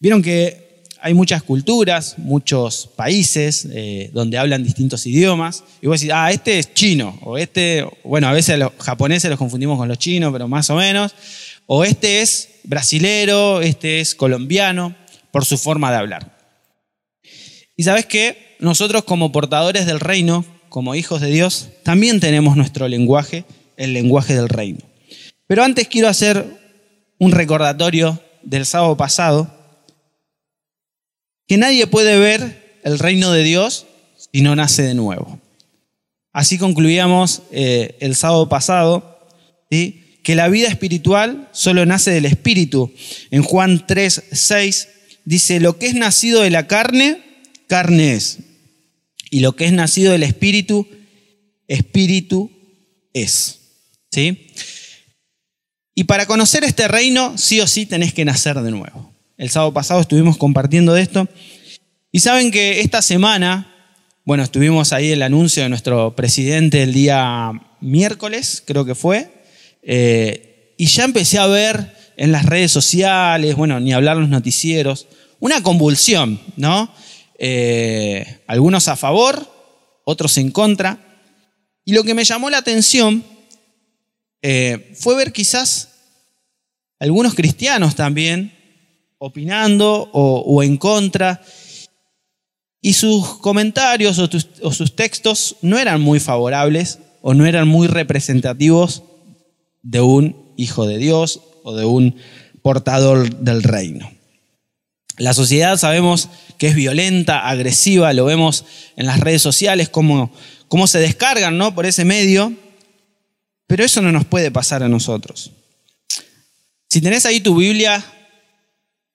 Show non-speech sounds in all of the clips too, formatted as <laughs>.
Vieron que hay muchas culturas, muchos países eh, donde hablan distintos idiomas. Y vos decís, ah, este es chino, o este, bueno, a veces los japoneses los confundimos con los chinos, pero más o menos. O este es brasilero, este es colombiano, por su forma de hablar. Y sabes que nosotros como portadores del reino, como hijos de Dios, también tenemos nuestro lenguaje, el lenguaje del reino. Pero antes quiero hacer un recordatorio del sábado pasado, que nadie puede ver el reino de Dios si no nace de nuevo. Así concluíamos eh, el sábado pasado, que la vida espiritual solo nace del Espíritu. En Juan 3, 6 dice, lo que es nacido de la carne, carne es. Y lo que es nacido del Espíritu, Espíritu es. ¿Sí? Y para conocer este reino, sí o sí tenés que nacer de nuevo. El sábado pasado estuvimos compartiendo de esto. Y saben que esta semana, bueno, estuvimos ahí el anuncio de nuestro presidente el día miércoles, creo que fue, eh, y ya empecé a ver en las redes sociales, bueno, ni hablar los noticieros, una convulsión, ¿no? Eh, algunos a favor, otros en contra. Y lo que me llamó la atención eh, fue ver quizás algunos cristianos también opinando o, en contra, y sus comentarios o, sus textos no eran muy favorables o no eran muy representativos de un hijo de Dios o de un portador del reino. La sociedad sabemos que es violenta, agresiva, lo vemos en las redes sociales, cómo, cómo se descargan ¿no? por ese medio, pero eso no nos puede pasar a nosotros. Si tenés ahí tu Biblia,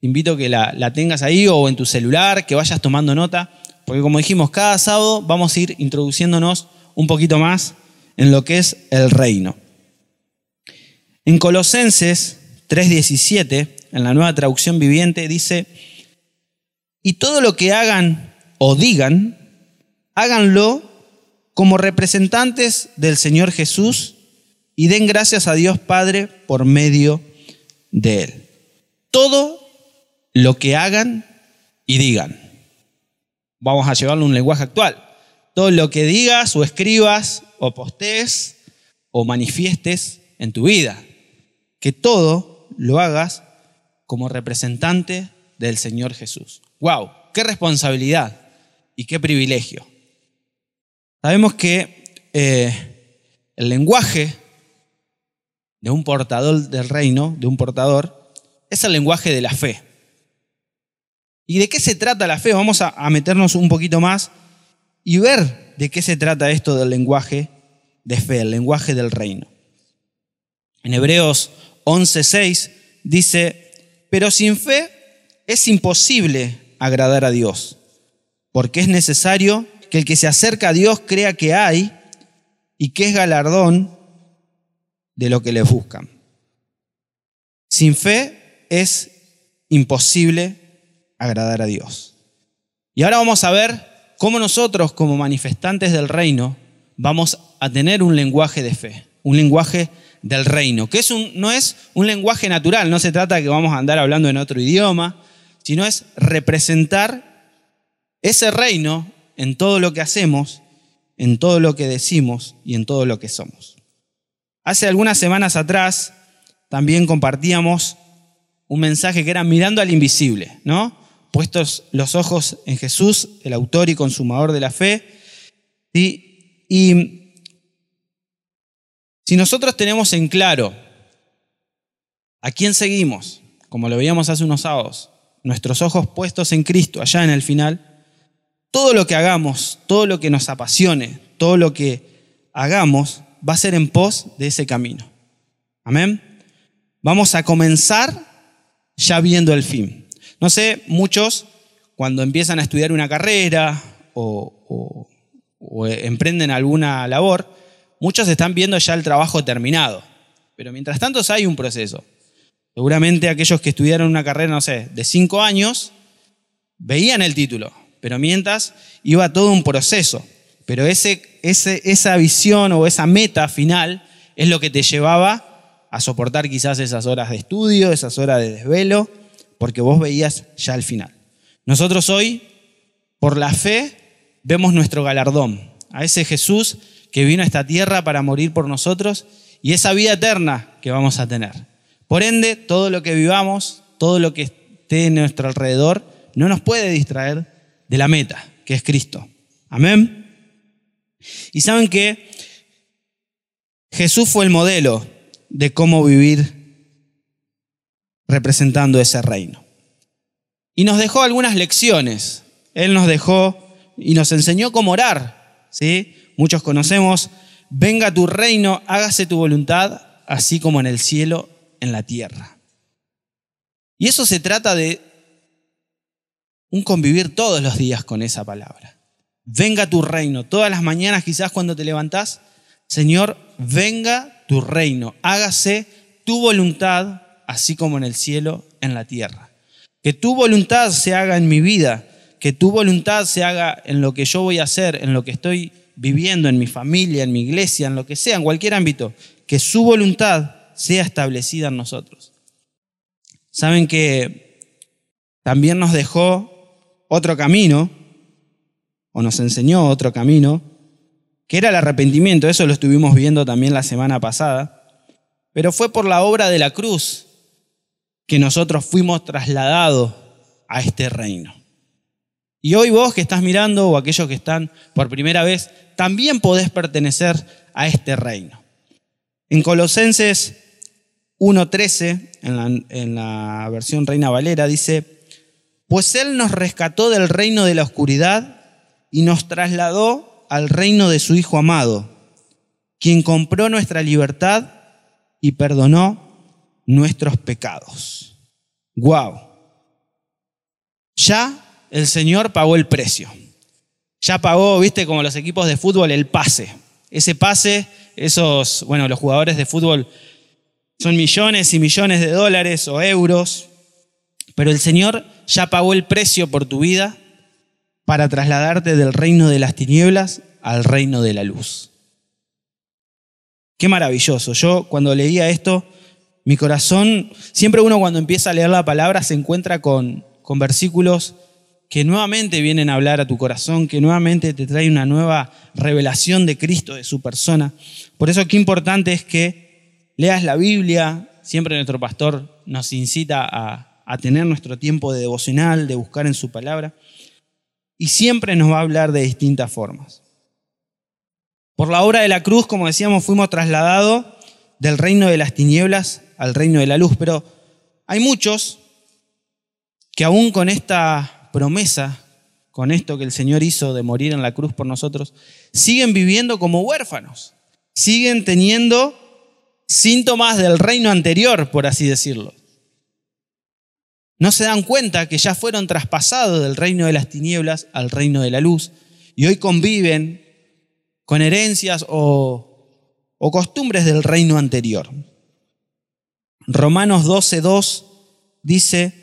invito a que la, tengas ahí o en tu celular, que vayas tomando nota, porque como dijimos, cada sábado vamos a ir introduciéndonos un poquito más en lo que es el reino. En Colosenses 3:17, en la nueva traducción viviente, dice, y todo lo que hagan o digan, háganlo como representantes del Señor Jesús y den gracias a Dios Padre por medio de Él. Todo lo que hagan y digan. Vamos a llevarlo a un lenguaje actual. Todo lo que digas o escribas o postes o manifiestes en tu vida. Que todo lo hagas como representante del Señor Jesús. ¡Wow! ¡Qué responsabilidad y qué privilegio! Sabemos que eh, el lenguaje de un portador del reino, de un portador, es el lenguaje de la fe. ¿Y de qué se trata la fe? Vamos a, meternos un poquito más y ver de qué se trata esto del lenguaje de fe, el lenguaje del reino. En Hebreos 11:6 dice, pero sin fe es imposible agradar a Dios, porque es necesario que el que se acerca a Dios crea que hay y que es galardón de lo que les buscan. Sin fe es imposible agradar a Dios. Y ahora vamos a ver cómo nosotros como manifestantes del reino vamos a tener un lenguaje de fe, un lenguaje del reino, que es un, no es un lenguaje natural, no se trata de que vamos a andar hablando en otro idioma, sino es representar ese reino en todo lo que hacemos, en todo lo que decimos y en todo lo que somos. Hace algunas semanas atrás también compartíamos un mensaje que era mirando al invisible, ¿no? Puestos los ojos en Jesús, el autor y consumador de la fe. Y si nosotros tenemos en claro a quién seguimos, como lo veíamos hace unos sábados, nuestros ojos puestos en Cristo, allá en el final, todo lo que hagamos, todo lo que nos apasione, todo lo que hagamos, va a ser en pos de ese camino. Amén. Vamos a comenzar ya viendo el fin. No sé, muchos cuando empiezan a estudiar una carrera o, emprenden alguna labor, muchos están viendo ya el trabajo terminado. Pero mientras tanto hay un proceso. Seguramente aquellos que estudiaron una carrera, no sé, de cinco años, veían el título, pero mientras iba todo un proceso. Pero ese, esa visión o esa meta final es lo que te llevaba a soportar quizás esas horas de estudio, esas horas de desvelo, porque vos veías ya el final. Nosotros hoy, por la fe, vemos nuestro galardón, a ese Jesús que vino a esta tierra para morir por nosotros y esa vida eterna que vamos a tener. Por ende, todo lo que vivamos, todo lo que esté en nuestro alrededor, no nos puede distraer de la meta, que es Cristo. Amén. Y saben que Jesús fue el modelo de cómo vivir representando ese reino. Y nos dejó algunas lecciones. Él nos dejó y nos enseñó cómo orar. ¿sí? Muchos conocemos, venga tu reino, hágase tu voluntad, así como en el cielo, en la tierra. Y eso se trata de un convivir todos los días con esa palabra. Venga tu reino. Todas las mañanas quizás cuando te levantás, Señor, venga tu reino. Hágase tu voluntad, así como en el cielo, en la tierra. Que tu voluntad se haga en mi vida, que tu voluntad se haga en lo que yo voy a hacer, en lo que estoy viviendo, en mi familia, en mi iglesia, en lo que sea, en cualquier ámbito, que su voluntad sea establecida en nosotros. Saben que también nos dejó otro camino, o nos enseñó otro camino, que era el arrepentimiento, eso lo estuvimos viendo también la semana pasada, pero fue por la obra de la cruz que nosotros fuimos trasladados a este reino. Y hoy vos que estás mirando o aquellos que están por primera vez, también podés pertenecer a este reino. En Colosenses 1.13, en la, en la versión Reina Valera, dice, pues Él nos rescató del reino de la oscuridad y nos trasladó al reino de su Hijo amado, quien compró nuestra libertad y perdonó nuestros pecados. ¡Wow! Ya el Señor pagó el precio. Ya pagó, viste, como los equipos de fútbol, el pase. Ese pase, esos, bueno, los jugadores de fútbol son millones y millones de dólares o euros, pero el Señor ya pagó el precio por tu vida para trasladarte del reino de las tinieblas al reino de la luz. Qué maravilloso. Yo cuando leía esto mi corazón, siempre uno cuando empieza a leer la palabra se encuentra con, con versículos que nuevamente vienen a hablar a tu corazón, que nuevamente te traen una nueva revelación de Cristo, de su persona. Por eso qué importante es que leas la Biblia, siempre nuestro pastor nos incita a, a tener nuestro tiempo de devocional, de buscar en su palabra, y siempre nos va a hablar de distintas formas. Por la obra de la cruz, como decíamos, fuimos trasladados del reino de las tinieblas al reino de la luz, pero hay muchos que aún con esta promesa, con esto que el Señor hizo de morir en la cruz por nosotros, siguen viviendo como huérfanos, siguen teniendo síntomas del reino anterior, por así decirlo. No se dan cuenta que ya fueron traspasados del reino de las tinieblas al reino de la luz y hoy conviven con herencias o, o costumbres del reino anterior. Romanos 12.2 dice,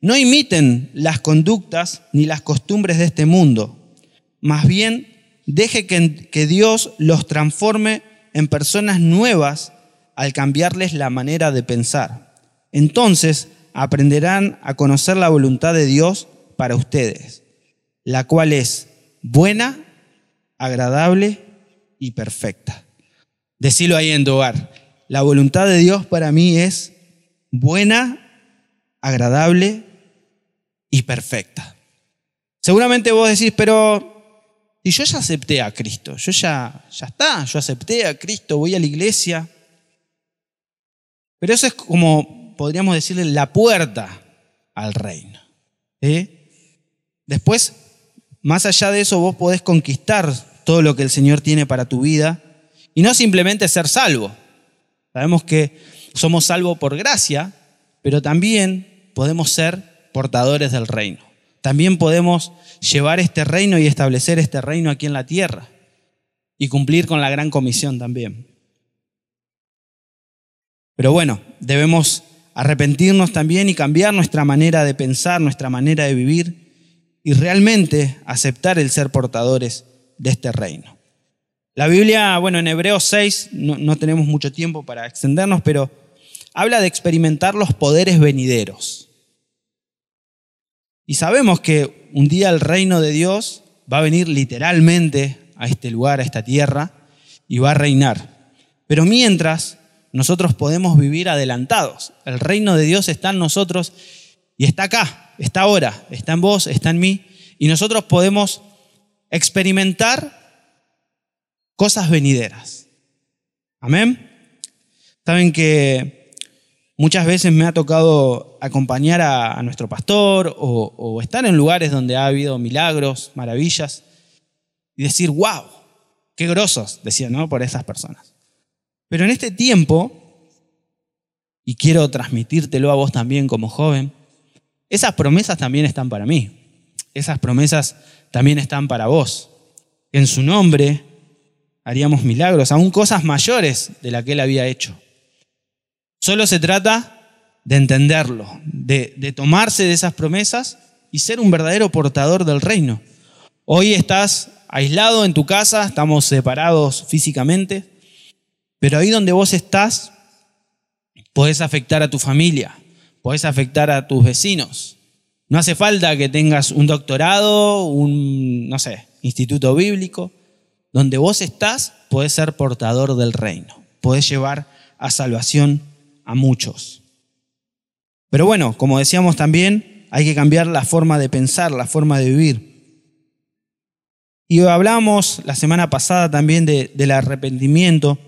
no imiten las conductas ni las costumbres de este mundo, más bien deje que, que Dios los transforme en personas nuevas al cambiarles la manera de pensar. Entonces aprenderán a conocer la voluntad de Dios para ustedes, la cual es buena, agradable y perfecta. Decilo ahí en tu hogar. La voluntad de Dios para mí es buena, agradable y perfecta. Seguramente vos decís, pero y yo ya acepté a Cristo, yo ya, ya está, yo acepté a Cristo, voy a la iglesia. Pero eso es como, podríamos decirle, la puerta al reino. Después, más allá de eso, vos podés conquistar todo lo que el Señor tiene para tu vida y no simplemente ser salvo. Sabemos que somos salvos por gracia, pero también podemos ser portadores del reino. También podemos llevar este reino y establecer este reino aquí en la tierra y cumplir con la gran comisión también. Pero bueno, debemos arrepentirnos también y cambiar nuestra manera de pensar, nuestra manera de vivir y realmente aceptar el ser portadores de este reino. La Biblia, bueno, en Hebreos 6, no, tenemos mucho tiempo para extendernos, pero habla de experimentar los poderes venideros. Y sabemos que un día el reino de Dios va a venir literalmente a este lugar, a esta tierra, y va a reinar. Pero mientras, nosotros podemos vivir adelantados. El reino de Dios está en nosotros y está acá, está ahora, está en vos, está en mí. Y nosotros podemos experimentar cosas venideras. Amén. Saben que muchas veces me ha tocado acompañar a, nuestro pastor o, o, estar en lugares donde ha habido milagros, maravillas, y decir, wow, qué grosos, decían, ¿no? Por esas personas. Pero en este tiempo, y quiero transmitírtelo a vos también como joven, esas promesas también están para mí. Esas promesas también están para vos. En su nombre haríamos milagros, aún cosas mayores de la que él había hecho. Solo se trata de entenderlo, de, de tomarse de esas promesas y ser un verdadero portador del reino. Hoy estás aislado en tu casa, estamos separados físicamente, pero ahí donde vos estás, podés afectar a tu familia, podés afectar a tus vecinos. No hace falta que tengas un doctorado, un, no sé, instituto bíblico. Donde vos estás, podés ser portador del reino. Podés llevar a salvación a muchos. Pero bueno, como decíamos también, hay que cambiar la forma de pensar, la forma de vivir. Y hablamos la semana pasada también del arrepentimiento.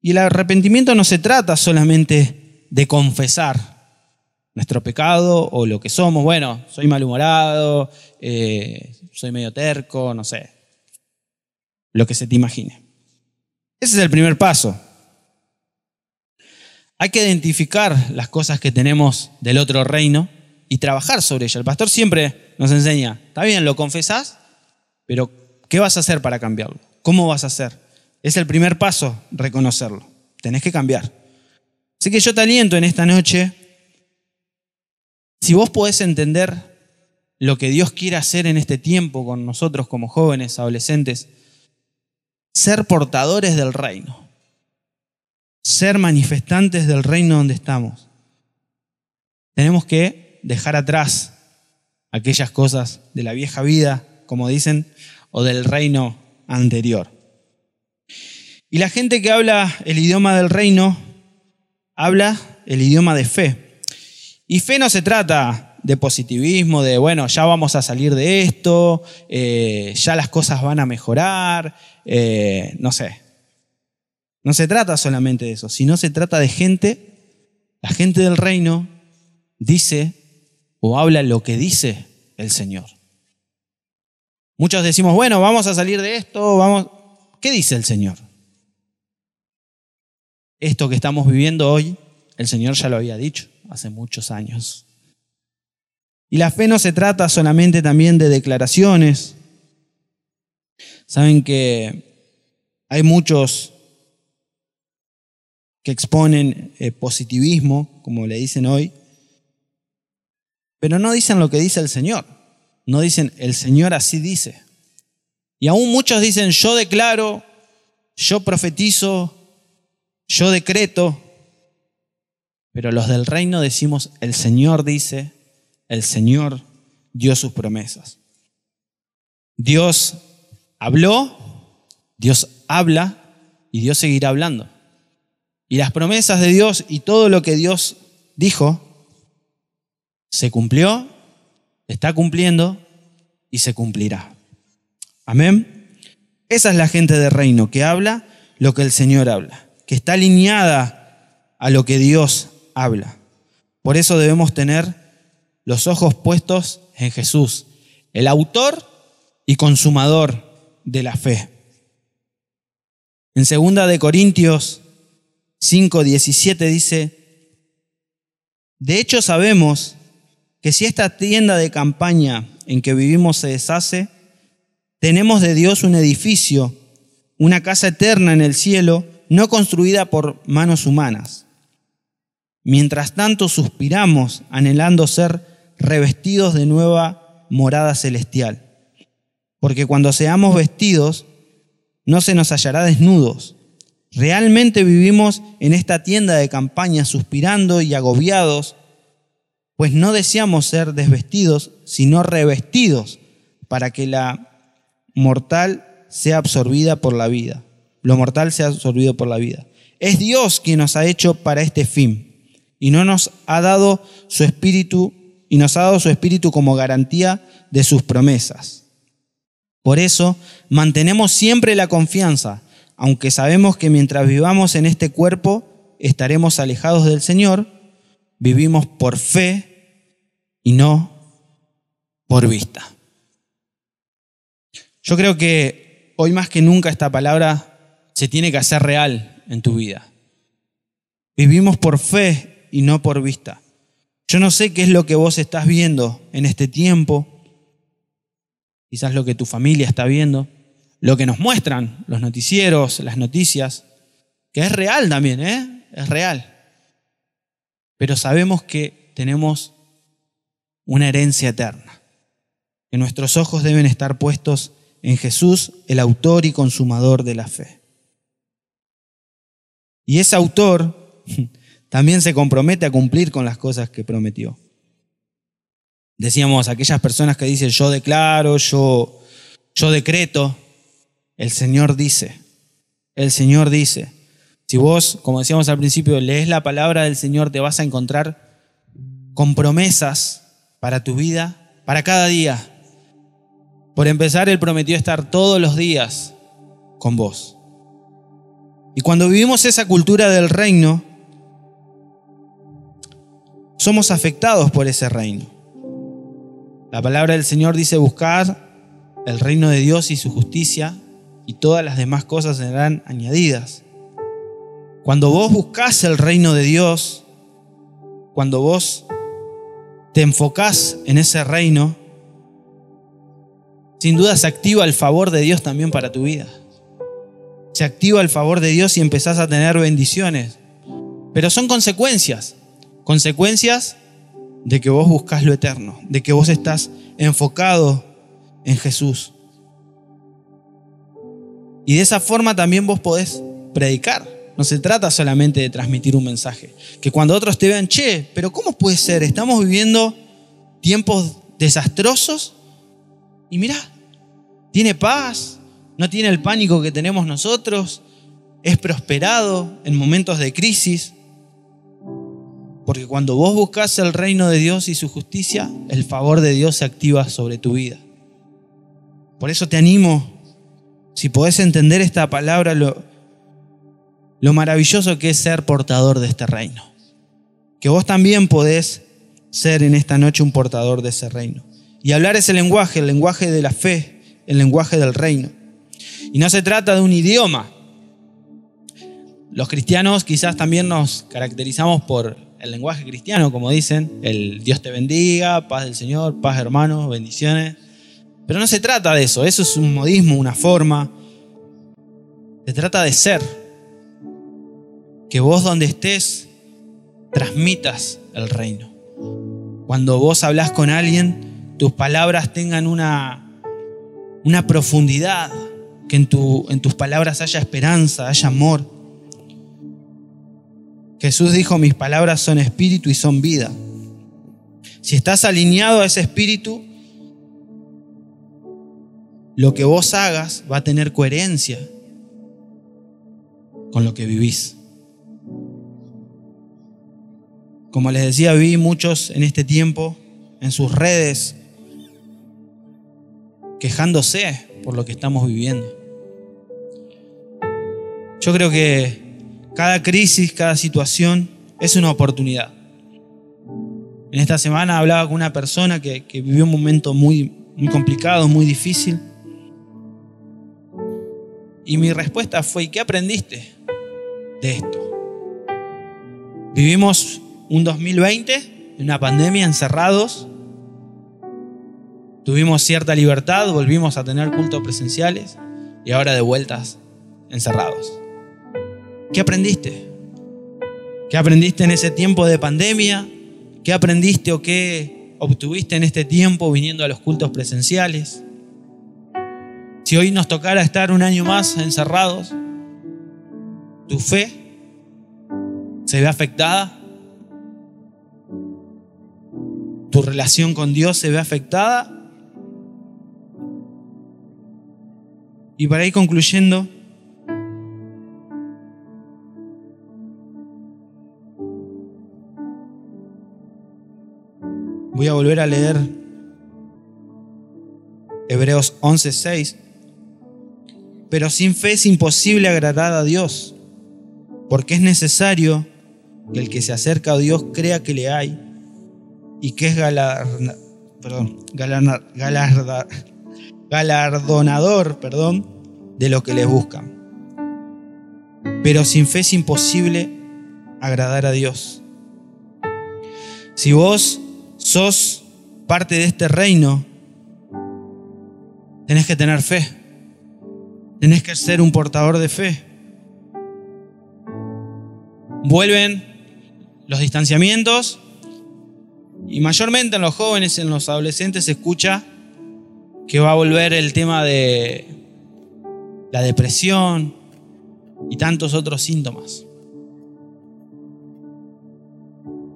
Y el arrepentimiento no se trata solamente de confesar nuestro pecado o lo que somos. Bueno, soy malhumorado, eh, soy medio terco, no sé. Lo que se te imagine. Ese es el primer paso. Hay que identificar las cosas que tenemos del otro reino y trabajar sobre ellas. El pastor siempre nos enseña, está bien, lo confesás, pero ¿qué vas a hacer para cambiarlo? ¿Cómo vas a hacer? Es el primer paso, reconocerlo. Tenés que cambiar. Así que yo te aliento en esta noche, si vos podés entender lo que Dios quiere hacer en este tiempo con nosotros como jóvenes, adolescentes, ser portadores del reino, ser manifestantes del reino donde estamos. Tenemos que dejar atrás aquellas cosas de la vieja vida, como dicen, o del reino anterior. Y la gente que habla el idioma del reino, habla el idioma de fe. Y fe no se trata de positivismo, de, bueno, ya vamos a salir de esto, eh, ya las cosas van a mejorar, eh, no sé. No se trata solamente de eso, sino se trata de gente, la gente del reino dice o habla lo que dice el Señor. Muchos decimos, bueno, vamos a salir de esto, vamos... ¿Qué dice el Señor? Esto que estamos viviendo hoy, el Señor ya lo había dicho hace muchos años. Y la fe no se trata solamente también de declaraciones. Saben que hay muchos que exponen eh, positivismo, como le dicen hoy, pero no dicen lo que dice el Señor. No dicen, el Señor así dice. Y aún muchos dicen, yo declaro, yo profetizo, yo decreto, pero los del reino decimos, el Señor dice, el Señor dio sus promesas. Dios habló, Dios habla y Dios seguirá hablando. Y las promesas de Dios y todo lo que Dios dijo, se cumplió, está cumpliendo y se cumplirá. Amén. Esa es la gente de reino que habla lo que el Señor habla que está alineada a lo que Dios habla. Por eso debemos tener los ojos puestos en Jesús, el autor y consumador de la fe. En segunda de Corintios 5:17 dice, de hecho sabemos que si esta tienda de campaña en que vivimos se deshace, tenemos de Dios un edificio, una casa eterna en el cielo, no construida por manos humanas. Mientras tanto suspiramos anhelando ser revestidos de nueva morada celestial. Porque cuando seamos vestidos, no se nos hallará desnudos. Realmente vivimos en esta tienda de campaña suspirando y agobiados Pues no deseamos ser desvestidos, sino revestidos, para que la mortal sea absorbida por la vida. Lo mortal sea absorbido por la vida. Es Dios quien nos ha hecho para este fin y no nos ha dado su espíritu y nos ha dado su espíritu como garantía de sus promesas. Por eso mantenemos siempre la confianza, aunque sabemos que mientras vivamos en este cuerpo estaremos alejados del Señor, vivimos por fe y no por vista. Yo creo que hoy más que nunca esta palabra se tiene que hacer real en tu vida. Vivimos por fe y no por vista. Yo no sé qué es lo que vos estás viendo en este tiempo, quizás lo que tu familia está viendo, lo que nos muestran los noticieros, las noticias, que es real también, ¿eh? Es real. Pero sabemos que tenemos una herencia eterna, que nuestros ojos deben estar puestos en Jesús, el autor y consumador de la fe. Y ese autor <laughs> también se compromete a cumplir con las cosas que prometió. Decíamos, aquellas personas que dicen yo declaro, yo, yo decreto, el Señor dice, el Señor dice. Si vos, como decíamos al principio, lees la palabra del Señor, te vas a encontrar con promesas para tu vida, para cada día. Por empezar, Él prometió estar todos los días con vos. Y cuando vivimos esa cultura del reino, somos afectados por ese reino. La palabra del Señor dice buscar el reino de Dios y su justicia y todas las demás cosas serán añadidas. Cuando vos buscas el reino de Dios, cuando vos te enfocás en ese reino, sin duda se activa el favor de Dios también para tu vida se activa el favor de Dios y empezás a tener bendiciones. Pero son consecuencias, consecuencias de que vos buscas lo eterno, de que vos estás enfocado en Jesús. Y de esa forma también vos podés predicar. No se trata solamente de transmitir un mensaje. Que cuando otros te vean, che, pero ¿cómo puede ser? Estamos viviendo tiempos desastrosos y mira, tiene paz, no tiene el pánico que tenemos nosotros, es prosperado en momentos de crisis. Porque cuando vos buscas el reino de Dios y su justicia, el favor de Dios se activa sobre tu vida. Por eso te animo, si podés entender esta palabra, lo, lo maravilloso que es ser portador de este reino. Que vos también podés ser en esta noche un portador de ese reino. Y hablar ese lenguaje, el lenguaje de la fe, el lenguaje del reino. Y no se trata de un idioma. Los cristianos quizás también nos caracterizamos por el lenguaje cristiano, como dicen, el Dios te bendiga, paz del Señor, paz hermanos, bendiciones. Pero no se trata de eso, eso es un modismo, una forma. Se trata de ser. Que vos donde estés transmitas el reino. Cuando vos hablas con alguien, tus palabras tengan una, una profundidad, que en, tu, en tus palabras haya esperanza, haya amor. Jesús dijo, mis palabras son espíritu y son vida. Si estás alineado a ese espíritu, lo que vos hagas va a tener coherencia con lo que vivís. Como les decía, vi muchos en este tiempo en sus redes quejándose por lo que estamos viviendo. Yo creo que cada crisis, cada situación es una oportunidad. En esta semana hablaba con una persona que, vivió un momento muy, muy complicado, muy difícil. Y mi respuesta fue, ¿y qué aprendiste de esto? Vivimos un 2020, una pandemia, encerrados, Tuvimos cierta libertad, volvimos a tener cultos presenciales y ahora de vueltas encerrados. ¿Qué aprendiste? ¿Qué aprendiste en ese tiempo de pandemia? ¿Qué aprendiste o qué obtuviste en este tiempo viniendo a los cultos presenciales? Si hoy nos tocara estar un año más encerrados, ¿tu fe se ve afectada? tu relación con Dios se ve afectada. Y para ir concluyendo, voy a volver a leer Hebreos 11:6. Pero sin fe es imposible agradar a Dios, porque es necesario que el que se acerca a Dios crea que le hay y que es galardonador perdón, de lo que le buscan. Pero sin fe es imposible agradar a Dios. Si vos sos parte de este reino, tenés que tener fe. Tenés que ser un portador de fe. Vuelven los distanciamientos y mayormente en los jóvenes, en los adolescentes se escucha que va a volver el tema de la depresión y tantos otros síntomas.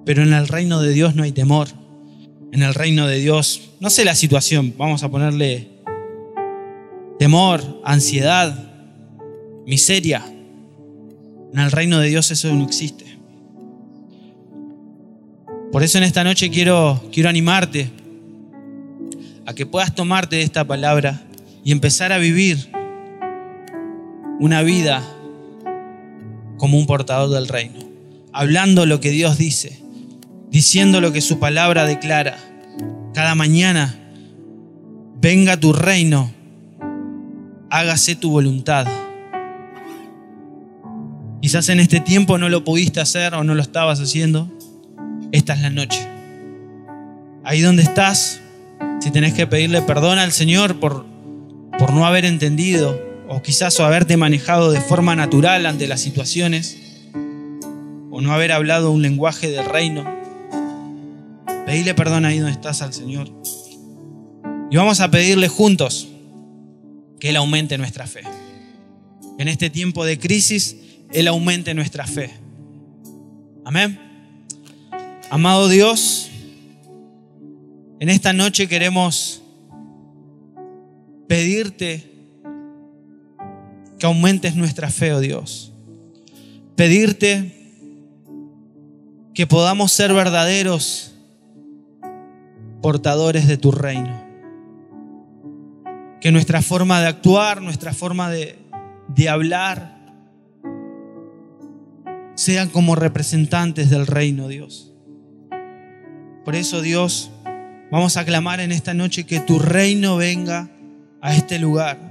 Pero en el reino de Dios no hay temor. En el reino de Dios, no sé la situación, vamos a ponerle temor, ansiedad, miseria. En el reino de Dios eso no existe. Por eso en esta noche quiero, quiero animarte a que puedas tomarte esta palabra y empezar a vivir una vida como un portador del reino, hablando lo que Dios dice, diciendo lo que su palabra declara. Cada mañana, venga tu reino hágase tu voluntad. Quizás en este tiempo no lo pudiste hacer o no lo estabas haciendo. Esta es la noche. Ahí donde estás, si tenés que pedirle perdón al Señor por, por no haber entendido o quizás o haberte manejado de forma natural ante las situaciones o no haber hablado un lenguaje del reino, pedile perdón ahí donde estás al Señor. Y vamos a pedirle juntos que Él aumente nuestra fe. En este tiempo de crisis, Él aumente nuestra fe. Amén. Amado Dios, en esta noche queremos pedirte que aumentes nuestra fe, oh Dios. Pedirte que podamos ser verdaderos portadores de tu reino que nuestra forma de actuar, nuestra forma de, de hablar, sean como representantes del reino, Dios. Por eso, Dios, vamos a clamar en esta noche que tu reino venga a este lugar